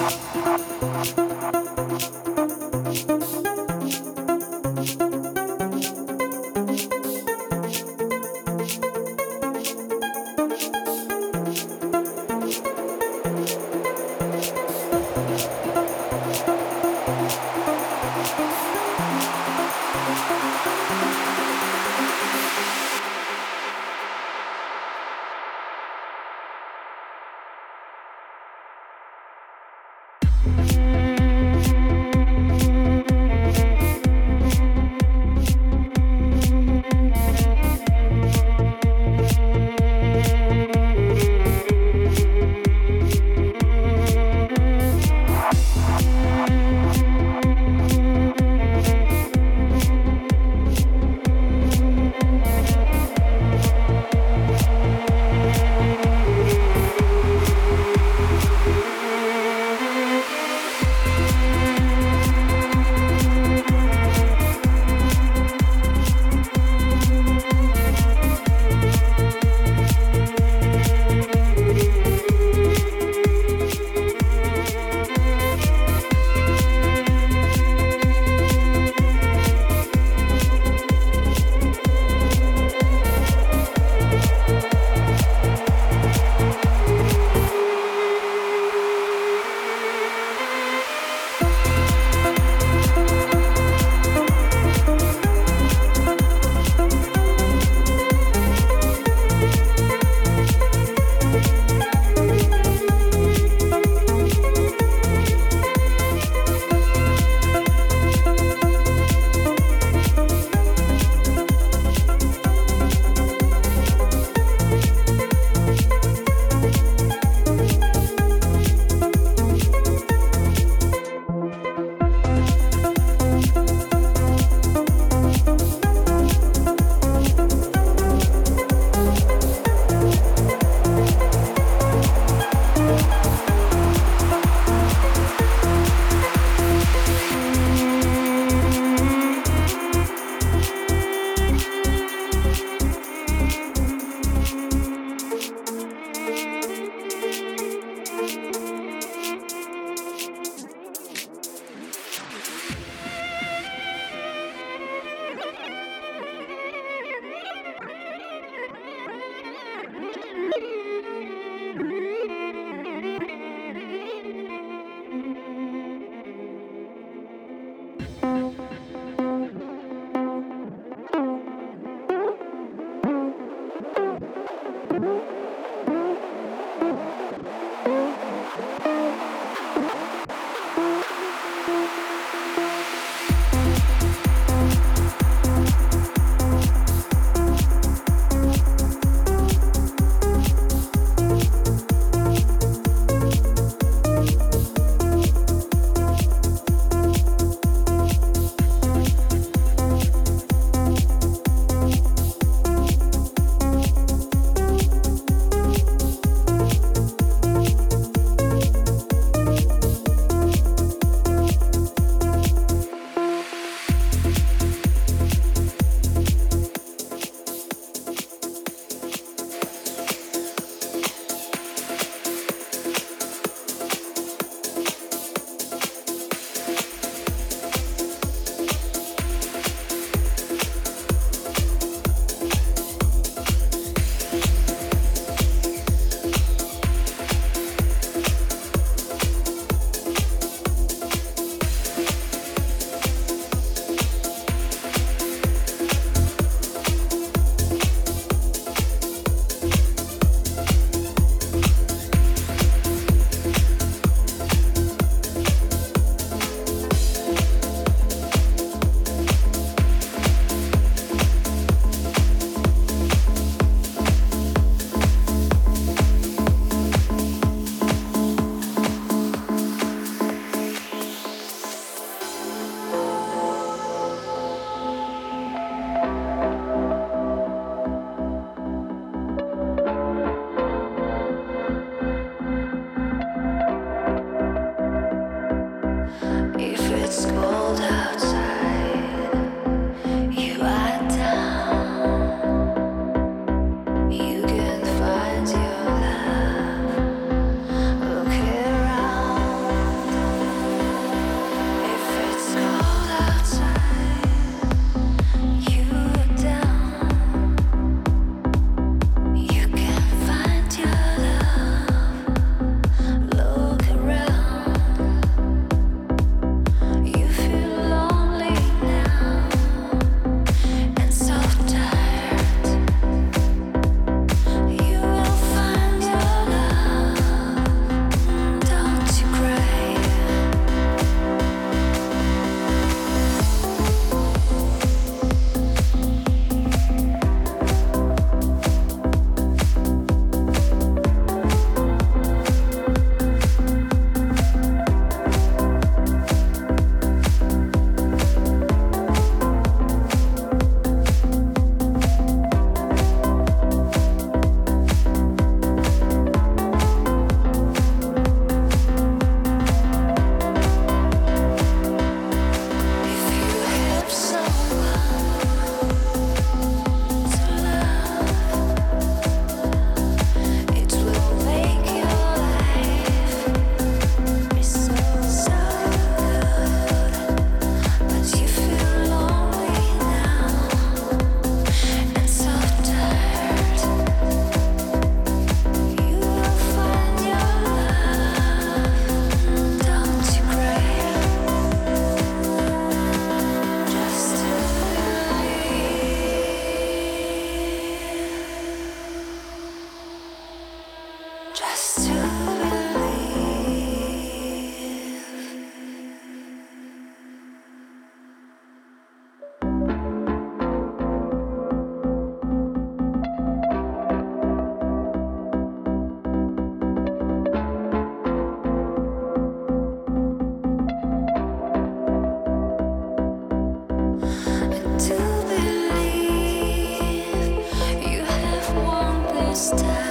thank you. time.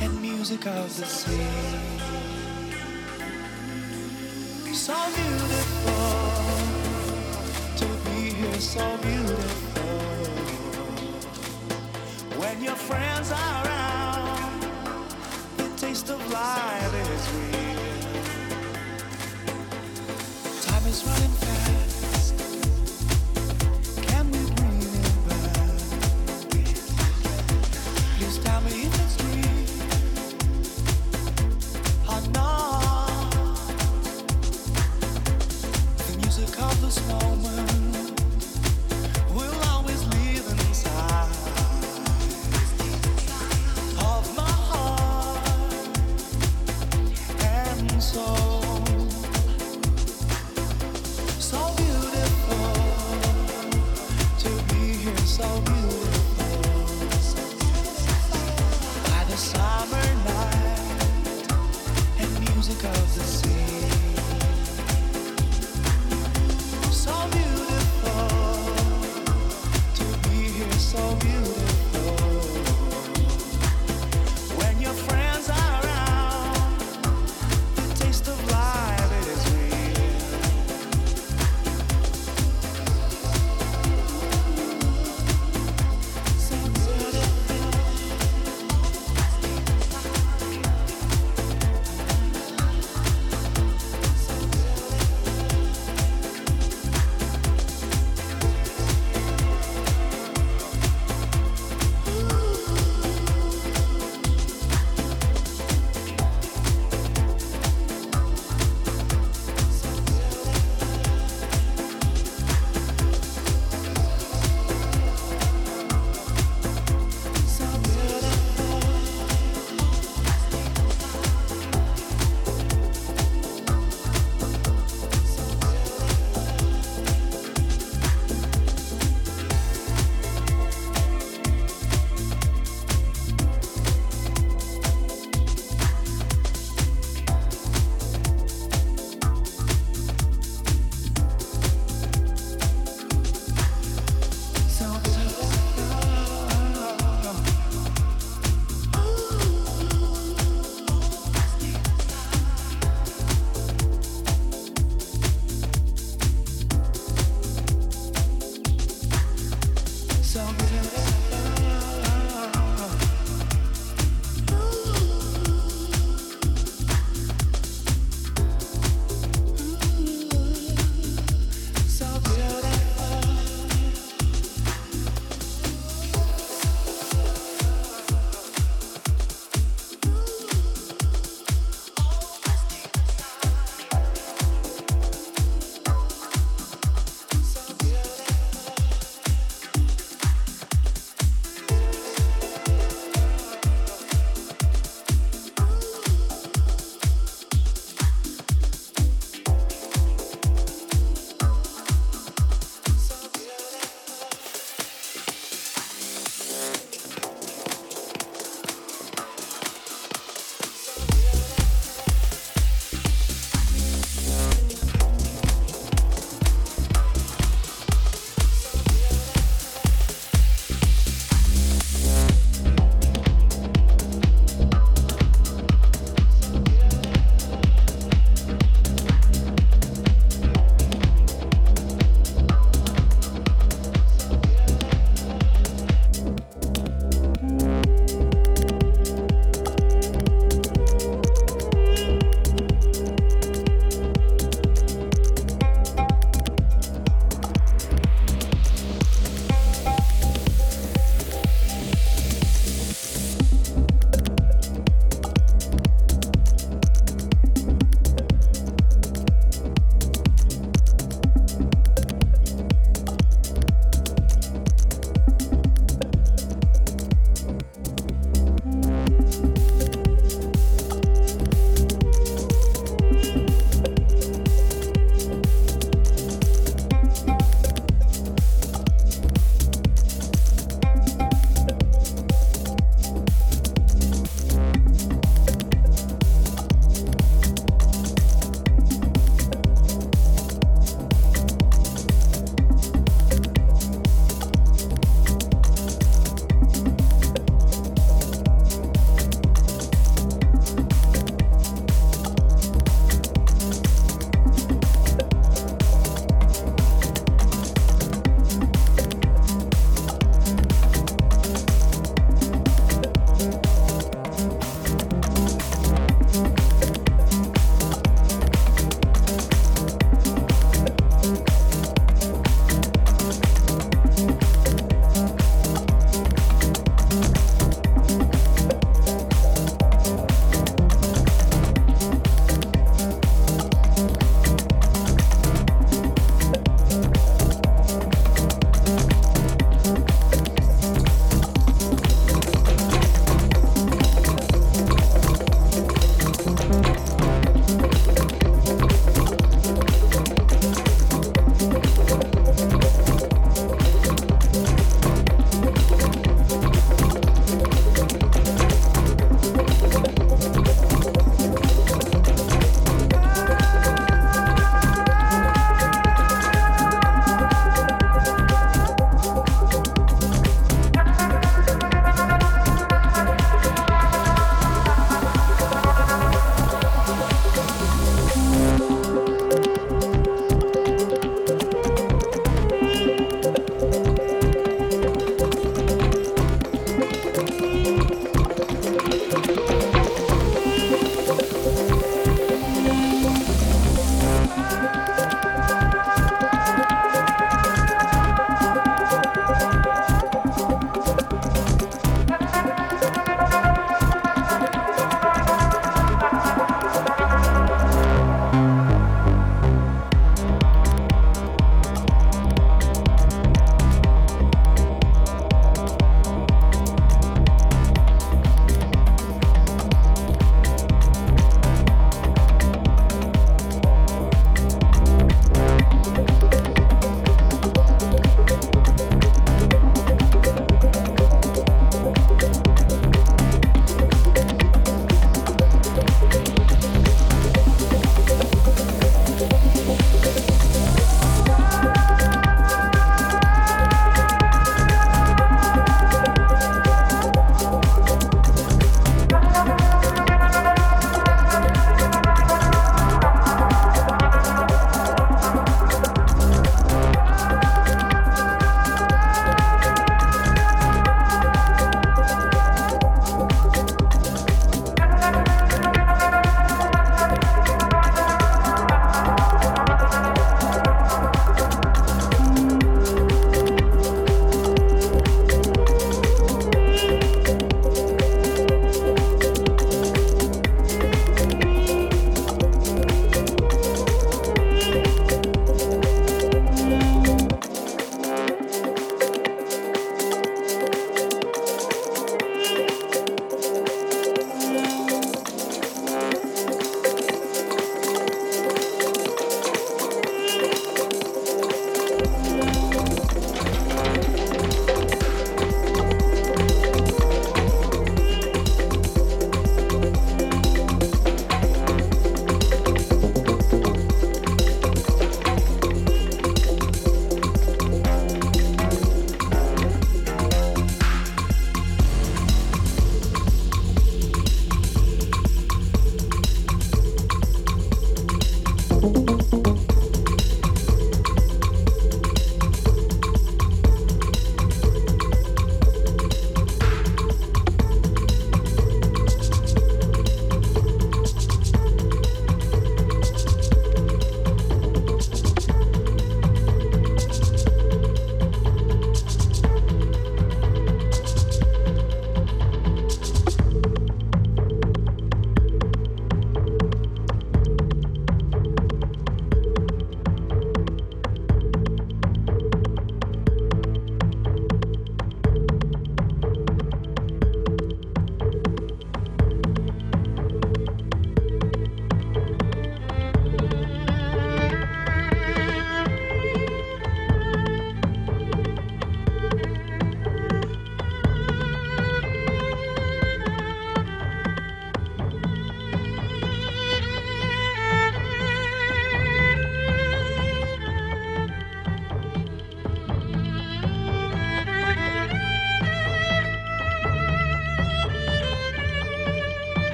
and music of the sea. So beautiful to be here, so beautiful. When your friends are around, the taste of life.